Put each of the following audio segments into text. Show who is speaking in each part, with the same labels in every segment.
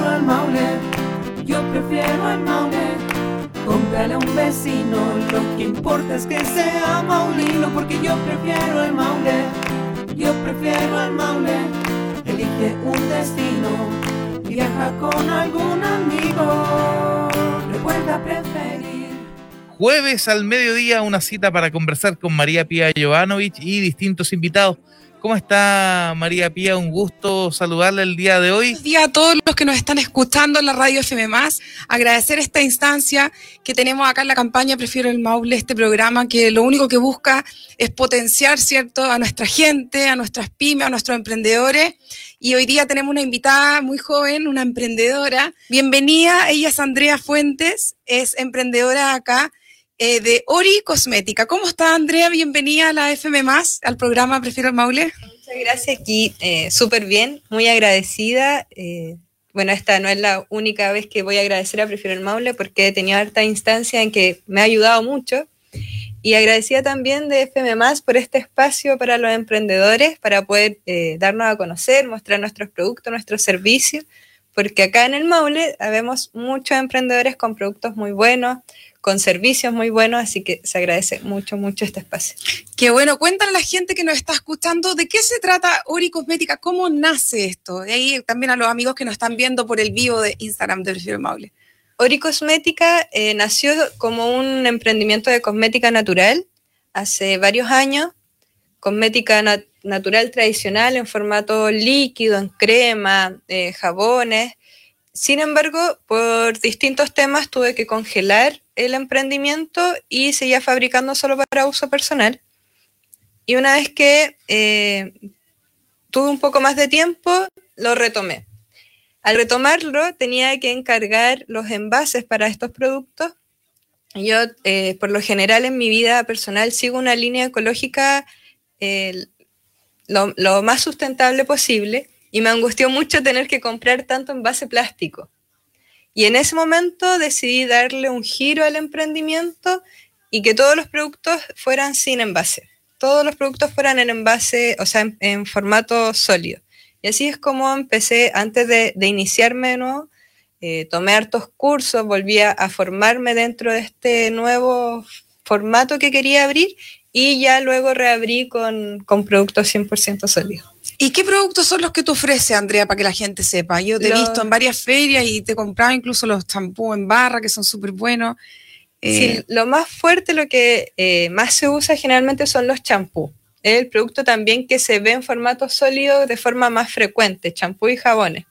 Speaker 1: prefiero al Maule, yo prefiero al Maule. Cómprale a un vecino, lo que importa es que sea Maulino, porque yo prefiero al Maule, yo prefiero al Maule. Elige un destino, viaja con algún amigo, recuerda preferir.
Speaker 2: Jueves al mediodía, una cita para conversar con María Pía Jovanovic y distintos invitados ¿Cómo está María Pía? Un gusto saludarle el día de hoy.
Speaker 3: Buenos días a todos los que nos están escuchando en la radio FM. Agradecer esta instancia que tenemos acá en la campaña Prefiero el Maule, este programa que lo único que busca es potenciar, ¿cierto?, a nuestra gente, a nuestras pymes, a nuestros emprendedores. Y hoy día tenemos una invitada muy joven, una emprendedora. Bienvenida, ella es Andrea Fuentes, es emprendedora acá eh, de Ori Cosmética. ¿Cómo está Andrea? Bienvenida a la FM al programa Prefiero el Maule.
Speaker 4: Muchas gracias, aquí eh, súper bien, muy agradecida. Eh, bueno, esta no es la única vez que voy a agradecer a Prefiero el Maule porque he tenido harta instancia en que me ha ayudado mucho. Y agradecida también de FM por este espacio para los emprendedores, para poder darnos a conocer, mostrar nuestros productos, nuestros servicios, porque acá en el Maule vemos muchos emprendedores con productos muy buenos, con servicios muy buenos, así que se agradece mucho, mucho este espacio.
Speaker 3: Qué bueno, cuéntale a la gente que nos está escuchando de qué se trata Ori Cosmética, cómo nace esto, y ahí también a los amigos que nos están viendo por el vivo de Instagram de Prefiero Maule.
Speaker 4: Ori Cosmética eh, nació como un emprendimiento de cosmética natural hace varios años, cosmética natural tradicional en formato líquido, en crema, eh, jabones, sin embargo, por distintos temas tuve que congelar el emprendimiento y seguía fabricando solo para uso personal. Y una vez que eh, tuve un poco más de tiempo, lo retomé. Al retomarlo, tenía que encargar los envases para estos productos. Yo, eh, por lo general, en mi vida personal sigo una línea ecológica eh, lo más sustentable posible y me angustió mucho tener que comprar tanto envase plástico. Y en ese momento decidí darle un giro al emprendimiento y que todos los productos fueran sin envase. Todos los productos fueran en envase, o sea, en, formato sólido. Y así es como empecé, antes de, iniciarme de nuevo, eh, tomé hartos cursos, volví a, formarme dentro de este nuevo formato que quería abrir y ya luego reabrí con, con productos 100% sólidos.
Speaker 3: ¿Y qué productos son los que tú ofreces, Andrea, para que la gente sepa? Yo te he visto en varias ferias y te he comprado incluso los champús en barra, que son súper buenos.
Speaker 4: sí, eh, lo más fuerte, lo que eh, más se usa generalmente son los champús. El producto también que se ve en formato sólido de forma más frecuente, champú y jabones.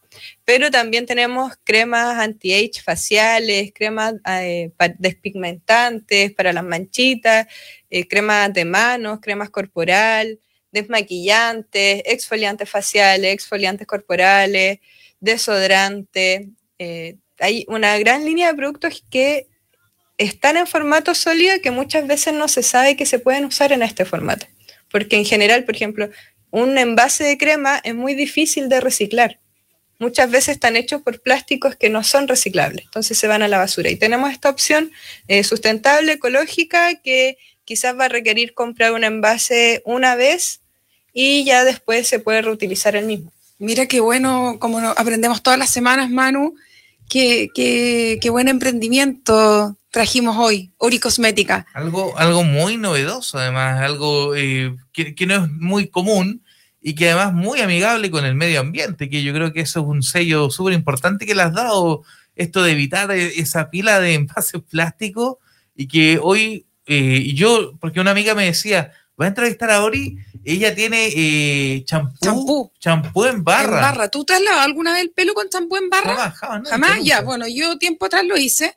Speaker 4: Pero también tenemos cremas anti-age faciales, cremas eh, despigmentantes para las manchitas, cremas de manos, cremas corporal, desmaquillantes, exfoliantes faciales, exfoliantes corporales, desodorantes. Eh, hay una gran línea de productos que están en formato sólido que muchas veces no se sabe que se pueden usar en este formato. Porque en general, por ejemplo, un envase de crema es muy difícil de reciclar. Muchas veces están hechos por plásticos que no son reciclables, entonces se van a la basura. Y tenemos esta opción eh, sustentable, ecológica, que quizás va a requerir comprar un envase una vez y ya después se puede reutilizar el mismo.
Speaker 3: Mira qué bueno, como aprendemos todas las semanas, Manu, qué, qué, buen emprendimiento trajimos hoy, Ori Cosmética.
Speaker 2: Algo, algo muy novedoso, además, algo eh, que, que, no es muy común y que además muy amigable con el medio ambiente, que yo creo que eso es un sello súper importante que le has dado, esto de evitar e, esa pila de envases plásticos y que hoy eh, yo, porque una amiga me decía, va a entrevistar a Ori, ella tiene eh, champú, champú en barra. En barra.
Speaker 3: ¿Tú te has lavado alguna vez el pelo con champú en barra? Jamás, jamás. ya, bueno, yo tiempo atrás lo hice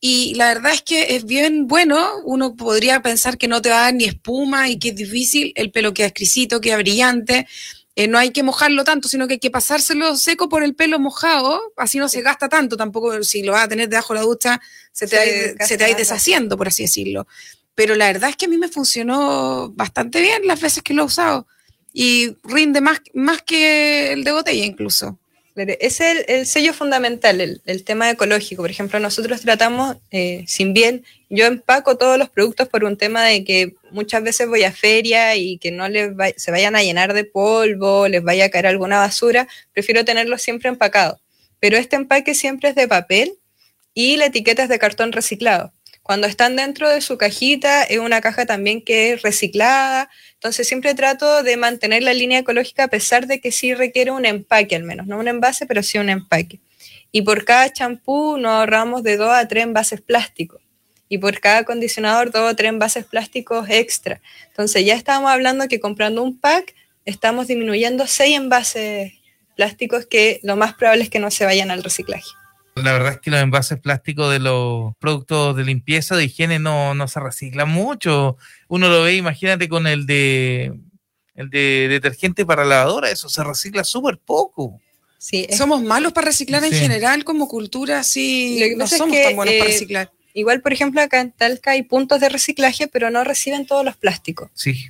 Speaker 3: y la verdad es que es bien bueno. Uno podría pensar que no te va a dar ni espuma y que es difícil. El pelo queda exquisito, queda brillante. Eh, no hay que mojarlo tanto, sino que hay que pasárselo seco por el pelo mojado, así no se gasta tanto, tampoco si lo vas a tener debajo de la ducha, se te, va, se te va deshaciendo, por así decirlo. Pero la verdad es que a mí me funcionó bastante bien las veces que lo he usado y rinde más, más que el de botella incluso.
Speaker 4: Es el, el sello fundamental, el, el, tema ecológico. Por ejemplo, nosotros tratamos, eh, sin bien, yo empaco todos los productos por un tema de que muchas veces voy a feria y que no les se vayan a llenar de polvo, les vaya a caer alguna basura, prefiero tenerlos siempre empacados. pero este empaque siempre es de papel y la etiqueta es de cartón reciclado. Cuando están dentro de su cajita, es una caja también que es reciclada. Entonces siempre trato de mantener la línea ecológica a pesar de que sí requiere un empaque al menos, no un envase, pero sí un empaque. Y por cada champú nos ahorramos de 2 a 3 envases plásticos. Y por cada acondicionador, 2 o 3 envases plásticos extra. Entonces ya estamos hablando que comprando un pack, estamos disminuyendo 6 envases plásticos que lo más probable es que no se vayan al reciclaje.
Speaker 2: La verdad es que los envases plásticos de los productos de limpieza, de higiene, no, no se reciclan mucho. Uno lo ve, imagínate, con el de el de detergente para lavadora, eso se recicla súper poco.
Speaker 3: Sí, Somos malos para reciclar en general como cultura, sí, no somos tan buenos para eh, reciclar.
Speaker 4: Igual, por ejemplo, acá en Talca hay puntos de reciclaje, pero no reciben todos los plásticos.
Speaker 2: Sí.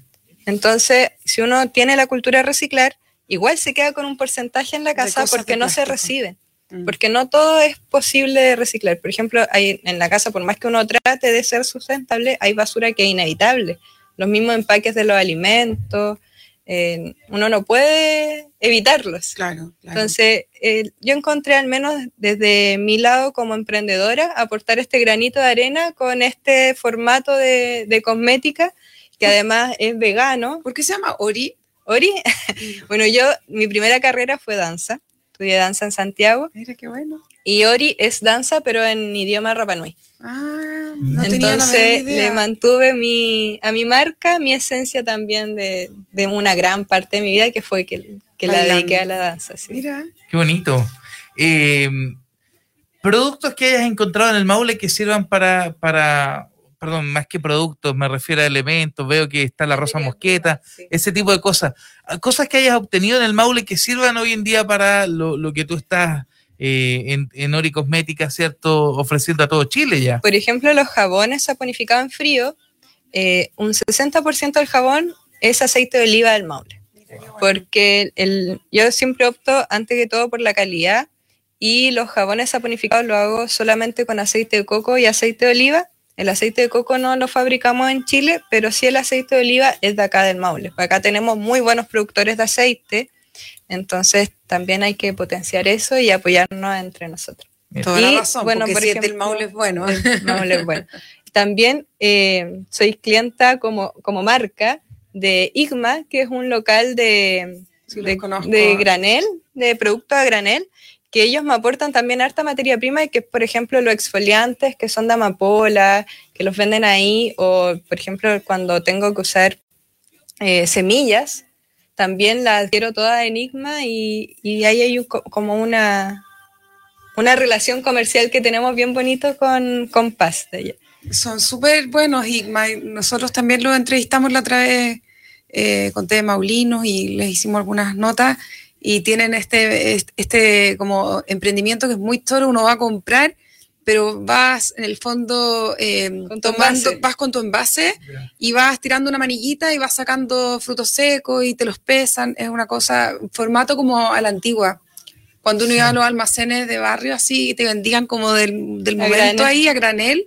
Speaker 4: Entonces, si uno tiene la cultura de reciclar, igual se queda con un porcentaje en la casa porque no se reciben. Mm. Porque no todo es posible reciclar. Por ejemplo, hay, en la casa, por más que uno trate de ser sustentable, hay basura que es inevitable. Los mismos empaques de los alimentos, eh, uno no puede evitarlos.
Speaker 3: Claro,
Speaker 4: Entonces, eh, yo encontré al menos desde mi lado como emprendedora aportar este granito de arena con este formato de, de cosmética que además es vegano.
Speaker 3: ¿Por qué se llama Ori?
Speaker 4: Ori. bueno, yo, mi primera carrera fue danza. Estudié danza en Santiago.
Speaker 3: Mira qué bueno.
Speaker 4: Y Ori es danza, pero en idioma Rapanui. Ah, no Entonces le mantuve mi, a mi marca mi esencia también de, de, una gran parte de mi vida, que fue que, que la dediqué a la danza.
Speaker 2: Mira. Qué bonito. Eh, productos que hayas encontrado en el Maule que sirvan para, para perdón, más que productos, me refiero a elementos, veo que está la rosa mosqueta, ese tipo de cosas. Ah, cosas que hayas obtenido en el Maule que sirvan hoy en día para lo, que tú estás eh, en, en, Ori Cosmética, ¿cierto? Ofreciendo a todo Chile ya.
Speaker 4: Por ejemplo, los jabones saponificados en frío, eh, un 60% del jabón es aceite de oliva del Maule. Porque el, yo siempre opto, antes que todo, por la calidad y los jabones saponificados lo hago solamente con aceite de coco y aceite de oliva el aceite de coco no lo fabricamos en Chile, pero sí el aceite de oliva es de acá del Maule. Acá tenemos muy buenos productores de aceite, entonces también hay que potenciar eso y apoyarnos entre nosotros.
Speaker 3: Toda la razón, bueno, porque si el Maule es bueno.
Speaker 4: El Maule es bueno. También eh, soy clienta como, como marca de Igma, que es un local de, de, granel, de producto a granel, que ellos me aportan también harta materia prima y que, por ejemplo, los exfoliantes que son de amapola, que los venden ahí, o, por ejemplo, cuando tengo que usar eh, semillas, también las adquiero toda Enigma y, y hay como una, una relación comercial que tenemos bien bonito con, con.
Speaker 3: Son súper buenos Igma. Nosotros también los entrevistamos la otra vez eh, con T. Maulinos y les hicimos algunas notas y tienen este, este como emprendimiento que es muy toro, uno va a comprar, pero vas en el fondo em, tomando, vas con tu envase y vas tirando una manillita y vas sacando frutos secos y te los pesan, es una cosa, formato como a la antigua. Cuando uno iba a los almacenes de barrio así, te vendían como del, del momento ahí a granel,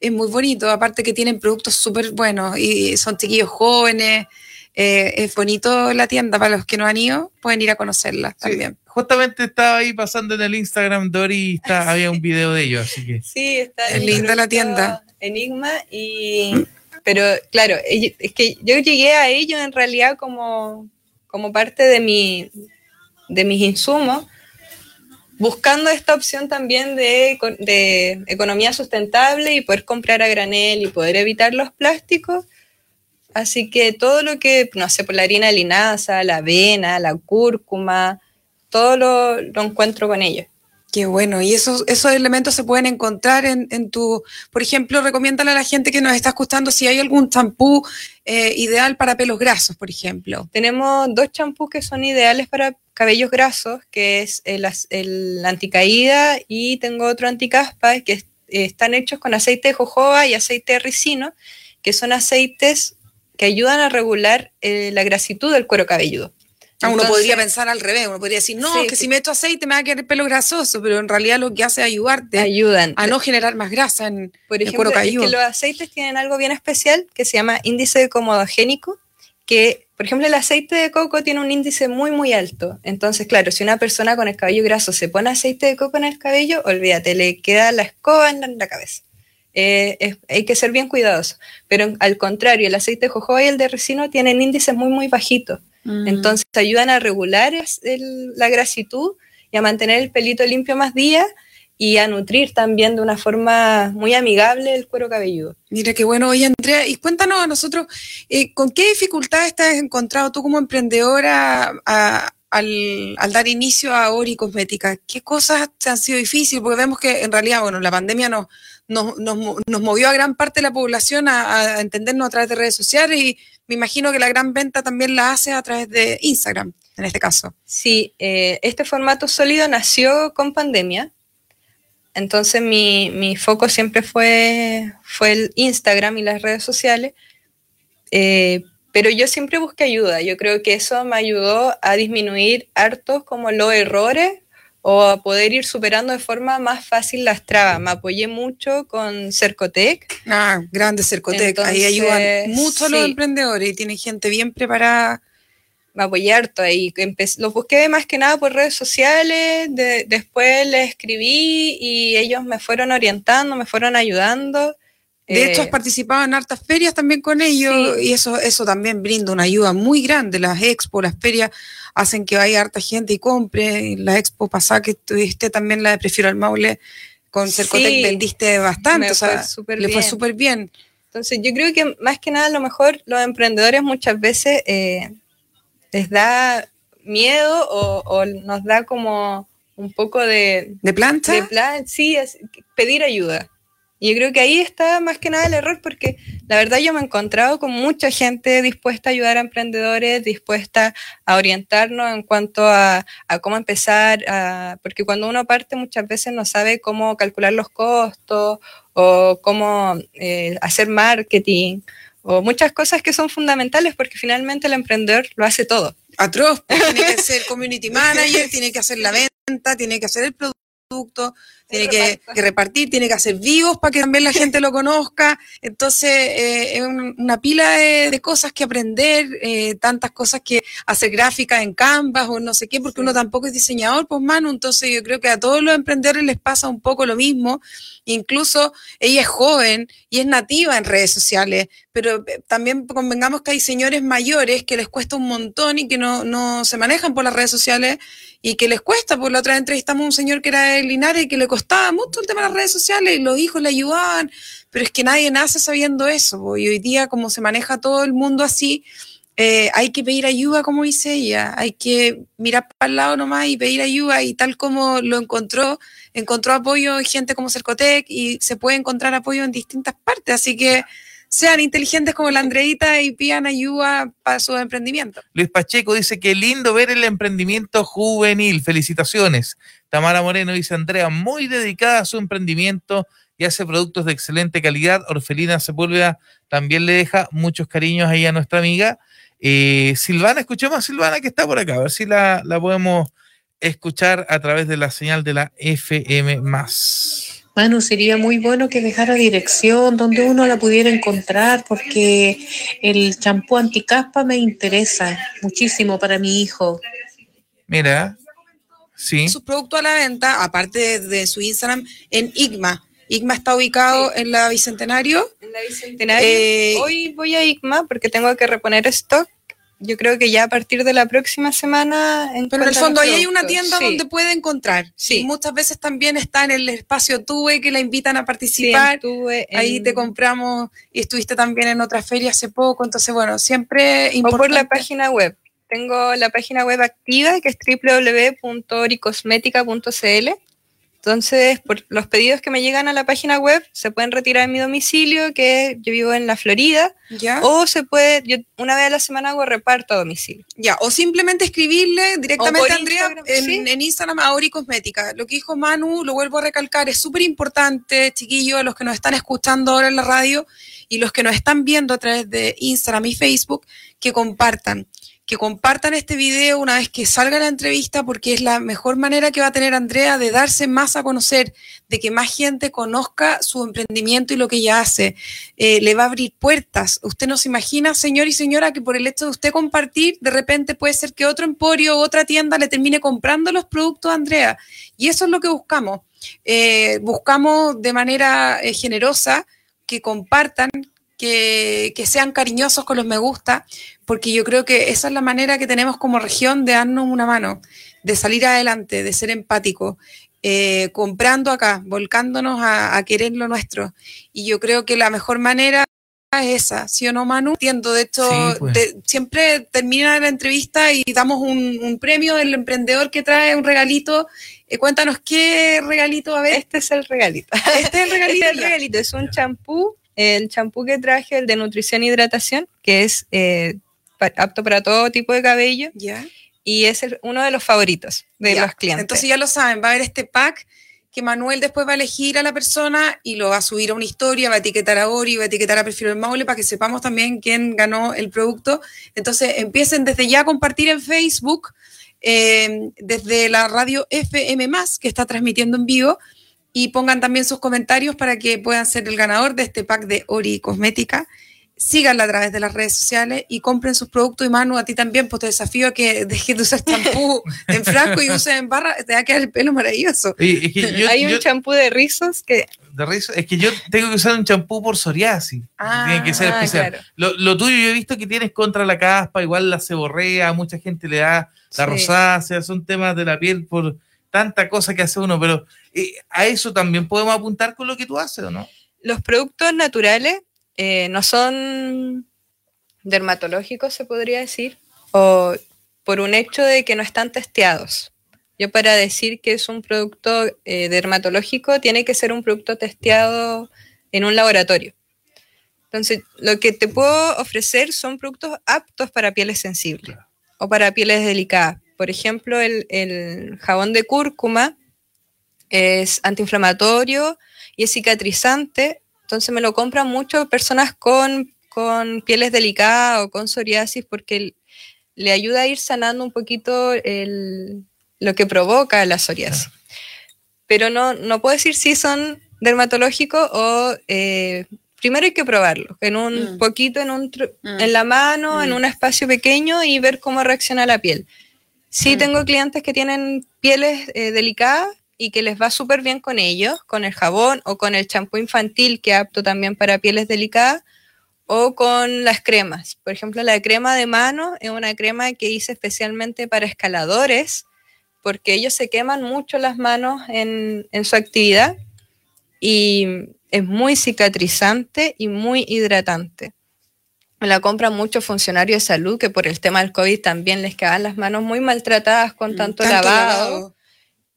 Speaker 3: es muy bonito, aparte que tienen productos súper buenos y son chiquillos jóvenes, eh, es bonito la tienda, para los que no han ido, pueden ir a conocerla también.
Speaker 2: Justamente estaba ahí pasando en el Instagram Dori está, había un video de ellos, así que.
Speaker 4: Sí, está.
Speaker 3: Es linda la tienda.
Speaker 4: Enigma y. Pero claro, es que yo llegué a ellos en realidad como, como parte de, mi, de mis insumos, buscando esta opción también de, de economía sustentable y poder comprar a granel y poder evitar los plásticos Así que todo lo que, no sé, por la harina de linaza, la avena, la cúrcuma, todo lo, encuentro con ellos.
Speaker 3: Qué bueno, y esos, esos elementos se pueden encontrar en, tu, por ejemplo, recomiéndale a la gente que nos está escuchando si hay algún champú eh, ideal para pelos grasos, por ejemplo.
Speaker 4: Tenemos dos champús que son ideales para cabellos grasos, que es el, el anticaída y tengo otro anticaspa, que están hechos con aceite de jojoba y aceite de ricino, que son aceites que ayudan a regular eh, la grasitud del cuero cabelludo.
Speaker 3: Ah, uno podría pensar al revés, uno podría decir, no, que si meto aceite me va a quedar el pelo grasoso, pero en realidad lo que hace es ayudarte
Speaker 4: Ayudan.
Speaker 3: a no generar más grasa en Por ejemplo, el cuero cabelludo.
Speaker 4: Es que los aceites tienen algo bien especial que se llama índice comodogénico, que por ejemplo, el aceite de coco tiene un índice muy, muy alto. Entonces, claro, si una persona con el cabello graso se pone aceite de coco en el cabello, olvídate, le queda la escoba en la, cabeza. Eh, hay que ser bien cuidadoso. Pero al contrario, el aceite de jojoba y el de resino tienen índices muy, muy bajitos. Mm. Entonces, ayudan a regular la grasitud y a mantener el pelito limpio más días y a nutrir también de una forma muy amigable el cuero cabelludo.
Speaker 3: Mira qué bueno. Oye, Andrea, y cuéntanos a nosotros, eh, ¿con qué dificultades te has encontrado tú como emprendedora al, dar inicio a Ori Cosmética? ¿Qué cosas te han sido difíciles? Porque vemos que en realidad, bueno, la pandemia nos, nos, nos, movió a gran parte de la población a, entendernos a través de redes sociales y me imagino que la gran venta también la hace a través de Instagram, en este caso.
Speaker 4: Sí, eh, este formato sólido nació con pandemia entonces mi, foco siempre fue, fue el Instagram y las redes sociales, eh, pero yo siempre busqué ayuda. Yo creo que eso me ayudó a disminuir hartos como los errores o a poder ir superando de forma más fácil las trabas. Me apoyé mucho con Cercotec.
Speaker 3: Ah, grande Cercotec. Ahí ayudan mucho a los emprendedores y tienen gente bien preparada
Speaker 4: me apoyé harto ahí. los busqué más que nada por redes sociales, después les escribí y ellos me fueron orientando, me fueron ayudando.
Speaker 3: De hecho, has eh, participado en hartas ferias también con ellos y eso, eso también brinda una ayuda muy grande. Las expos, las ferias hacen que vaya harta gente y compre. La expo pasada que tuviste también la de Prefiero al Maule con Cercotec vendiste bastante, o sea, le fue súper bien.
Speaker 4: Entonces yo creo que más que nada a lo mejor los emprendedores muchas veces eh, les da miedo o, nos da como un poco de...
Speaker 3: ¿De planta?
Speaker 4: De plan, sí, pedir ayuda. Y yo creo que ahí está más que nada el error, porque la verdad yo me he encontrado con mucha gente dispuesta a ayudar a emprendedores, dispuesta a orientarnos en cuanto a, cómo empezar, porque cuando uno parte muchas veces no sabe cómo calcular los costos o cómo eh, hacer marketing o muchas cosas que son fundamentales porque finalmente el emprendedor lo hace todo.
Speaker 3: Atroz, pues, tiene que ser community manager, tiene que hacer la venta, tiene que hacer el producto, tiene que, repartir, tiene que hacer vivos para que también la gente lo conozca. Entonces, eh, es una pila de, cosas que aprender, eh, tantas cosas que hacer gráficas en Canvas o no sé qué, porque uno tampoco es diseñador, pues mano. Entonces, yo creo que a todos los emprendedores les pasa un poco lo mismo. Incluso ella es joven y es nativa en redes sociales, pero eh, también convengamos que hay señores mayores que les cuesta un montón y que no, no se manejan por las redes sociales y que les cuesta. Por la otra vez entrevistamos a un señor que era de Linares y que le costaba mucho el tema de las redes sociales los hijos le ayudaban, pero es que nadie nace sabiendo eso. Y hoy día, como se maneja todo el mundo así, eh, hay que pedir ayuda, como dice ella, hay que mirar para el lado nomás y pedir ayuda y tal como lo encontró, encontró apoyo en gente como Cercotec y se puede encontrar apoyo en distintas partes, así que sean inteligentes como la Andreita y pidan ayuda para su emprendimiento.
Speaker 2: Luis Pacheco dice que lindo ver el emprendimiento juvenil. Felicitaciones. Tamara Moreno dice, Andrea, muy dedicada a su emprendimiento y hace productos de excelente calidad. Orfelina Sepúlveda también le deja muchos cariños ahí a nuestra amiga. Eh, Silvana, escuchemos a Silvana que está por acá, a ver si la, la podemos escuchar a través de la señal de la FM.
Speaker 5: Bueno, sería muy bueno que dejara dirección donde uno la pudiera encontrar, porque el champú anticaspa me interesa muchísimo para mi hijo.
Speaker 2: Mira, sí.
Speaker 3: Su producto a la venta, aparte de, su Instagram, en Igma. Igma está ubicado en la Bicentenario.
Speaker 4: En la Bicentenario. Eh, Hoy voy a Igma porque tengo que reponer stock yo creo que ya a partir de la próxima semana.
Speaker 3: Pero en el fondo ahí hay una tienda donde puede encontrar. Sí. muchas veces también está en el espacio Tuve que la invitan a participar. Ahí te compramos y estuviste también en otra feria hace poco. Entonces, bueno, siempre
Speaker 4: importante. O por la página web. Tengo la página web activa que es www.oricosmética.cl entonces, por los pedidos que me llegan a la página web se pueden retirar en mi domicilio, que yo vivo en la Florida, ¿Ya? o se puede, yo una vez a la semana hago reparto a domicilio.
Speaker 3: Ya, o simplemente escribirle directamente a Andrea en, Instagram a Ori Cosmética. Lo que dijo Manu, lo vuelvo a recalcar, es súper importante, chiquillos, los que nos están escuchando ahora en la radio y los que nos están viendo a través de Instagram y Facebook, que compartan que compartan este video una vez que salga la entrevista, porque es la mejor manera que va a tener Andrea de darse más a conocer, de que más gente conozca su emprendimiento y lo que ella hace. Eh, le va a abrir puertas. Usted no se imagina, señor y señora, que por el hecho de usted compartir, de repente puede ser que otro emporio otra tienda le termine comprando los productos de Andrea. Y eso es lo que buscamos. Eh, buscamos de manera eh, generosa que compartan, que, sean cariñosos con los me gusta, porque yo creo que esa es la manera que tenemos como región de darnos una mano, de salir adelante, de ser empático, eh, comprando acá, volcándonos a, querer lo nuestro. Y yo creo que la mejor manera es esa, ¿sí o no, Manu? Entiendo, de hecho, pues. siempre termina la entrevista y damos un, premio del emprendedor que trae un regalito. Eh, cuéntanos qué regalito a ver.
Speaker 4: Este es el regalito. Este es el regalito. Este es el regalito, es un champú el champú que traje, el de nutrición e hidratación, que es eh, apto para todo tipo de cabello. Y es uno de los favoritos de los clientes.
Speaker 3: Entonces ya lo saben, va a haber este pack que Manuel después va a elegir a la persona y lo va a subir a una historia, va a etiquetar a Ori, va a etiquetar a Perfil del Maule para que sepamos también quién ganó el producto. Entonces empiecen desde ya a compartir en Facebook, eh, desde la radio FM, que está transmitiendo en vivo, y pongan también sus comentarios para que puedan ser el ganador de este pack de Ori Cosmética. Síganla a través de las redes sociales y compren sus productos. Y Manu, a ti también, pues te desafío a que dejes de usar champú en frasco y uses en barra, te va a quedar el pelo maravilloso.
Speaker 4: Hay un champú de rizos que.
Speaker 2: De rizos, es que yo tengo que usar un champú por psoriasis. Ah, Tiene que ser especial. Lo, tuyo yo he visto que tienes contra la caspa, igual la ceborrea, mucha gente le da la rosácea, son temas de la piel por tanta cosa que hace uno, pero eh, a eso también podemos apuntar con lo que tú haces, ¿o no?
Speaker 4: Los productos naturales eh, no son dermatológicos, se podría decir, o por un hecho de que no están testeados. Yo para decir que es un producto eh, dermatológico, tiene que ser un producto testeado en un laboratorio. Entonces, lo que te puedo ofrecer son productos aptos para pieles sensibles o para pieles delicadas. Por ejemplo, el, jabón de cúrcuma es antiinflamatorio y es cicatrizante, entonces me lo compran mucho personas con, pieles delicadas o con psoriasis porque le ayuda a ir sanando un poquito lo que provoca la psoriasis. Pero no, no puedo decir si son dermatológicos o eh, primero hay que probarlo, en un mm. poquito en, un, mm. en la mano, en mm. un espacio pequeño y ver cómo reacciona la piel. Sí, tengo clientes que tienen pieles eh, delicadas y que les va súper bien con ellos, con el jabón o con el champú infantil que es apto también para pieles delicadas o con las cremas. Por ejemplo, la crema de mano es una crema que hice especialmente para escaladores porque ellos se queman mucho las manos en, en su actividad y es muy cicatrizante y muy hidratante la compran muchos funcionarios de salud que por el tema del COVID también les quedan las manos muy maltratadas con mm, tanto, lavado,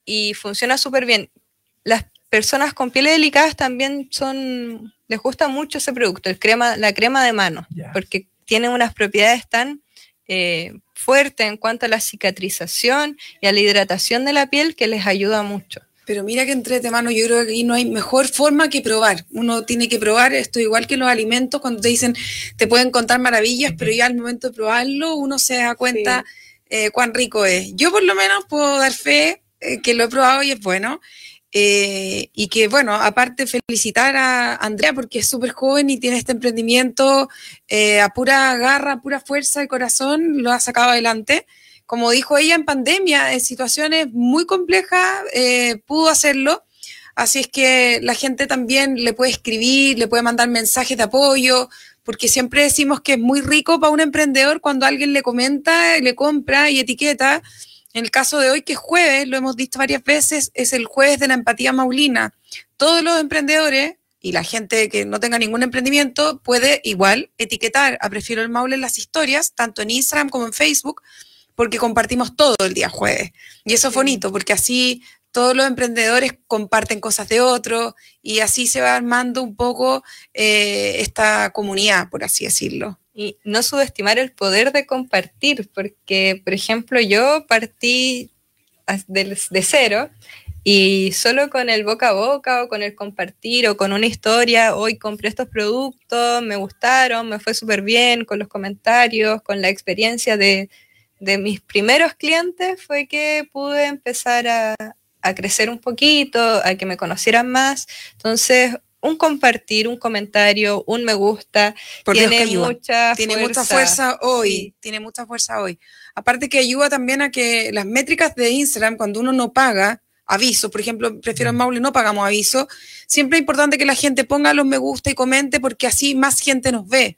Speaker 4: y funciona súper bien. Las personas con pieles delicadas también son, les gusta mucho ese producto, el crema, la crema de mano, porque tiene unas propiedades tan eh, fuertes en cuanto a la cicatrización y a la hidratación de la piel que les ayuda mucho.
Speaker 3: Pero mira que entre mano, yo creo que aquí no hay mejor forma que probar. Uno tiene que probar esto, igual que los alimentos, cuando te dicen, te pueden contar maravillas, pero ya al momento de probarlo, uno se da cuenta eh, cuán rico es. Yo por lo menos puedo dar fe eh, que lo he probado y es bueno. Eh, y que, bueno, aparte felicitar a Andrea porque es súper joven y tiene este emprendimiento a pura garra, a pura fuerza y corazón, lo ha sacado adelante como dijo ella, en pandemia, en situaciones muy complejas, eh, pudo hacerlo. Así es que la gente también le puede escribir, le puede mandar mensajes de apoyo, porque siempre decimos que es muy rico para un emprendedor cuando alguien le comenta, le compra y etiqueta. En el caso de hoy, que es jueves, lo hemos visto varias veces, es el jueves de la empatía maulina. Todos los emprendedores y la gente que no tenga ningún emprendimiento puede igual etiquetar a Prefiero el Maule en las historias, tanto en Instagram como en Facebook, porque compartimos todo el día jueves. Y eso es bonito, porque así todos los emprendedores comparten cosas de otros y así se va armando un poco eh, esta comunidad, por así decirlo.
Speaker 4: Y no subestimar el poder de compartir, porque, por ejemplo, yo partí de, cero Y solo con el boca a boca o con el compartir o con una historia, hoy compré estos productos, me gustaron, me fue súper bien, con los comentarios, con la experiencia de, de mis primeros clientes, fue que pude empezar a, a crecer un poquito, a que me conocieran más. Entonces, un compartir, un comentario, un me gusta, tiene mucha
Speaker 3: tiene
Speaker 4: fuerza.
Speaker 3: mucha fuerza hoy, tiene mucha fuerza hoy. Aparte que ayuda también a que las métricas de Instagram, cuando uno no paga aviso, por ejemplo, prefiero en mm. Maule no pagamos aviso, siempre es importante que la gente ponga los me gusta y comente porque así más gente nos ve.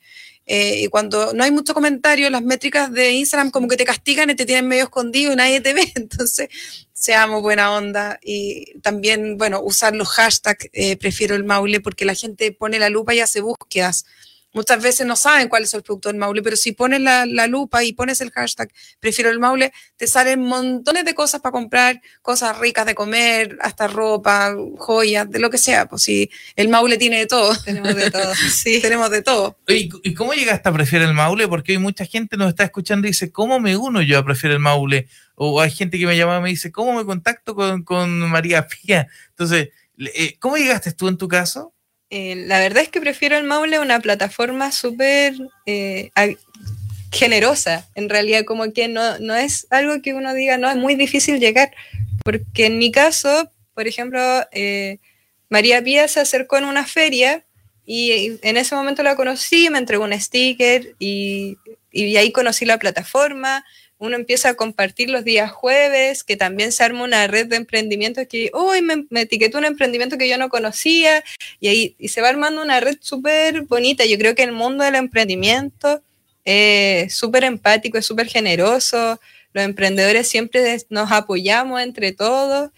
Speaker 3: Eh, y cuando no hay mucho comentario, las métricas de Instagram como que te castigan y te tienen medio escondido y nadie te ve. Entonces, seamos buena onda y también, bueno, usar los hashtags, eh, prefiero el Maule, porque la gente pone la lupa y hace búsquedas. Muchas veces no saben cuál es el producto del Maule, pero si pones la, lupa y pones el hashtag prefiero el Maule, te salen montones de cosas para comprar, cosas ricas de comer, hasta ropa, joyas, de lo que sea. Pues si el Maule tiene de todo.
Speaker 4: Tenemos de todo,
Speaker 3: sí. Tenemos de todo.
Speaker 2: ¿Y, cómo llegaste a Prefiero el Maule? Porque hoy mucha gente nos está escuchando y dice, ¿cómo me uno yo a Prefiero el Maule? o hay gente que me llama y me dice, ¿cómo me contacto con, María Pía? Entonces, eh, ¿cómo llegaste tú en tu caso?
Speaker 4: Eh, la verdad es que prefiero el Maule una plataforma súper eh, generosa, en realidad, como que no, no es algo que uno diga, no, es muy difícil llegar, porque en mi caso, por ejemplo, María Pía se acercó en una feria y en ese momento la conocí, me entregó un sticker y, y ahí conocí la plataforma, uno empieza a compartir los días jueves, que también se arma una red de emprendimientos que, uy, me, etiquetó un emprendimiento que yo no conocía, y ahí y se va armando una red súper bonita. Yo creo que el mundo del emprendimiento es súper empático, es súper generoso, los emprendedores siempre nos apoyamos entre todos,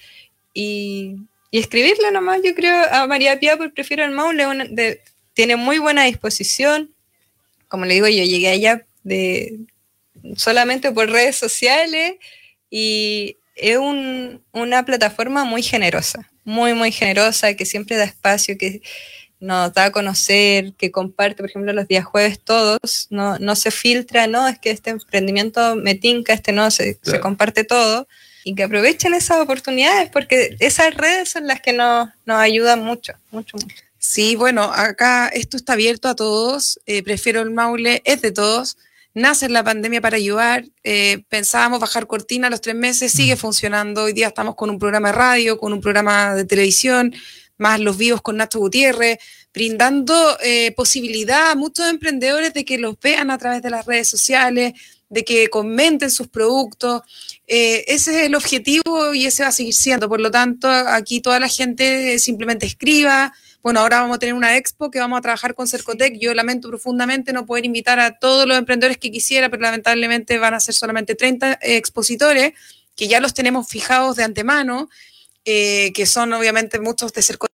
Speaker 4: y, y escribirle nomás, yo creo, a María Pía, por prefiero el Maule, tiene muy buena disposición, como le digo, yo llegué allá de, solamente por redes sociales y es una plataforma muy generosa, muy, muy generosa, que siempre da espacio, que nos da a conocer, que comparte, por ejemplo, los días jueves todos, no, no se filtra, no, es que este emprendimiento me tinca, este no, se, se comparte todo, y que aprovechen esas oportunidades, porque esas redes son las que nos, nos ayudan mucho, mucho, mucho.
Speaker 3: Sí, bueno, acá esto está abierto a todos, eh, prefiero el Maule, es de todos, nace la pandemia para ayudar. Eh, pensábamos bajar cortina a los tres meses, sigue funcionando. Hoy día estamos con un programa de radio, con un programa de televisión, más los vivos con Nacho Gutiérrez, brindando eh, posibilidad a muchos emprendedores de que los vean a través de las redes sociales, de que comenten sus productos. Eh, ese es el objetivo y ese va a seguir siendo. Por lo tanto, aquí toda la gente simplemente escriba, bueno, ahora vamos a tener una expo que vamos a trabajar con Cercotec. Yo lamento profundamente no poder invitar a todos los emprendedores que quisiera, pero lamentablemente van a ser solamente 30 expositores, que ya los tenemos fijados de antemano, eh, que son obviamente muchos de Cercotec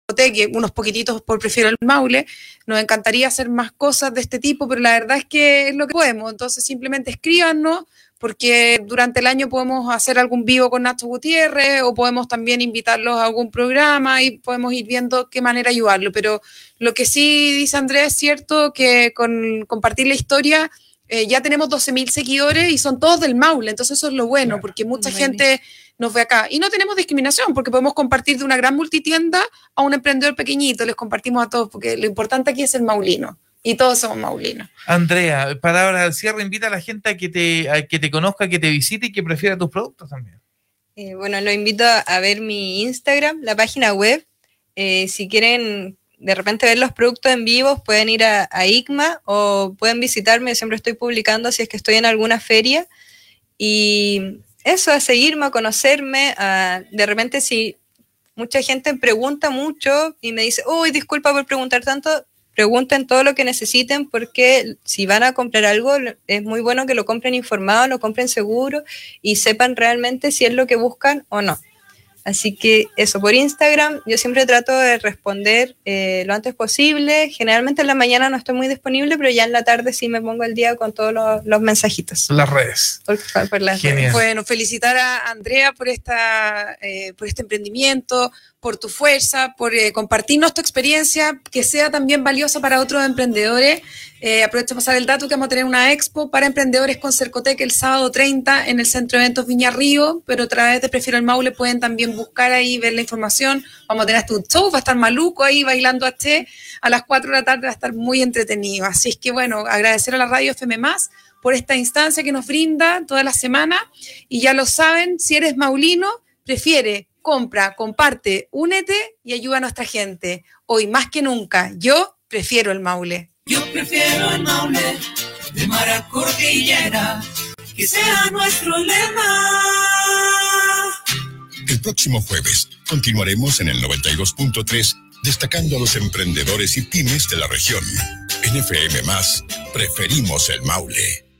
Speaker 3: unos poquititos por prefiero el Maule. Nos encantaría hacer más cosas de este tipo, pero la verdad es que es lo que podemos. Entonces simplemente escríbanos porque durante el año podemos hacer algún vivo con Nacho Gutiérrez o podemos también invitarlos a algún programa y podemos ir viendo qué manera ayudarlo. Pero lo que sí dice Andrés es cierto que con compartir la historia eh, ya tenemos 12.000 seguidores y son todos del Maule, entonces eso es lo bueno, porque mucha gente nos ve acá. Y no tenemos discriminación, porque podemos compartir de una gran multitienda a un emprendedor pequeñito, les compartimos a todos, porque lo importante aquí es el maulino y todos somos maulinos.
Speaker 2: Andrea, palabras al cierre, invita a la gente a que te, que te conozca, que te visite y que prefiera tus productos también.
Speaker 4: Eh, bueno, lo invito a ver mi Instagram, la página web. Eh, si quieren de repente ver los productos en vivo, pueden ir a, a, ICMA o pueden visitarme, siempre estoy publicando si es que estoy en alguna feria. Y eso, a seguirme, a conocerme, de repente si mucha gente pregunta mucho y me dice, uy, disculpa por preguntar tanto, pregunten todo lo que necesiten porque si van a comprar algo es muy bueno que lo compren informado, lo compren seguro y sepan realmente si es lo que buscan o no. Así que eso, por Instagram yo siempre trato de responder eh, lo antes posible. Generalmente en la mañana no estoy muy disponible, pero ya en la tarde sí me pongo el día con todos los, mensajitos.
Speaker 2: Las redes.
Speaker 3: Bueno, felicitar a Andrea por, esta, eh, por este emprendimiento, por tu fuerza, por eh, compartirnos tu experiencia, que sea también valiosa para otros emprendedores. Eh, aprovecho pasar el dato que vamos a tener una expo para emprendedores con Cercotec el sábado 30 en el Centro de Eventos Viña Río, pero a través de Prefiero el Maule pueden también buscar ahí, ver la información. Vamos a tener hasta un show, va a estar maluco ahí bailando H a las 4 de la tarde, va a estar muy entretenido. Así es que bueno, agradecer a la radio FM Más por esta instancia que nos brinda toda la semana. Y ya lo saben, si eres maulino, prefiere compra, comparte, únete y ayuda a nuestra gente. Hoy más que nunca, yo prefiero el Maule.
Speaker 1: Yo prefiero el Maule de Maracordillera, que sea nuestro lema.
Speaker 6: El próximo jueves continuaremos en el 92.3 destacando a los emprendedores y pymes de la región. En FM Más, preferimos el Maule.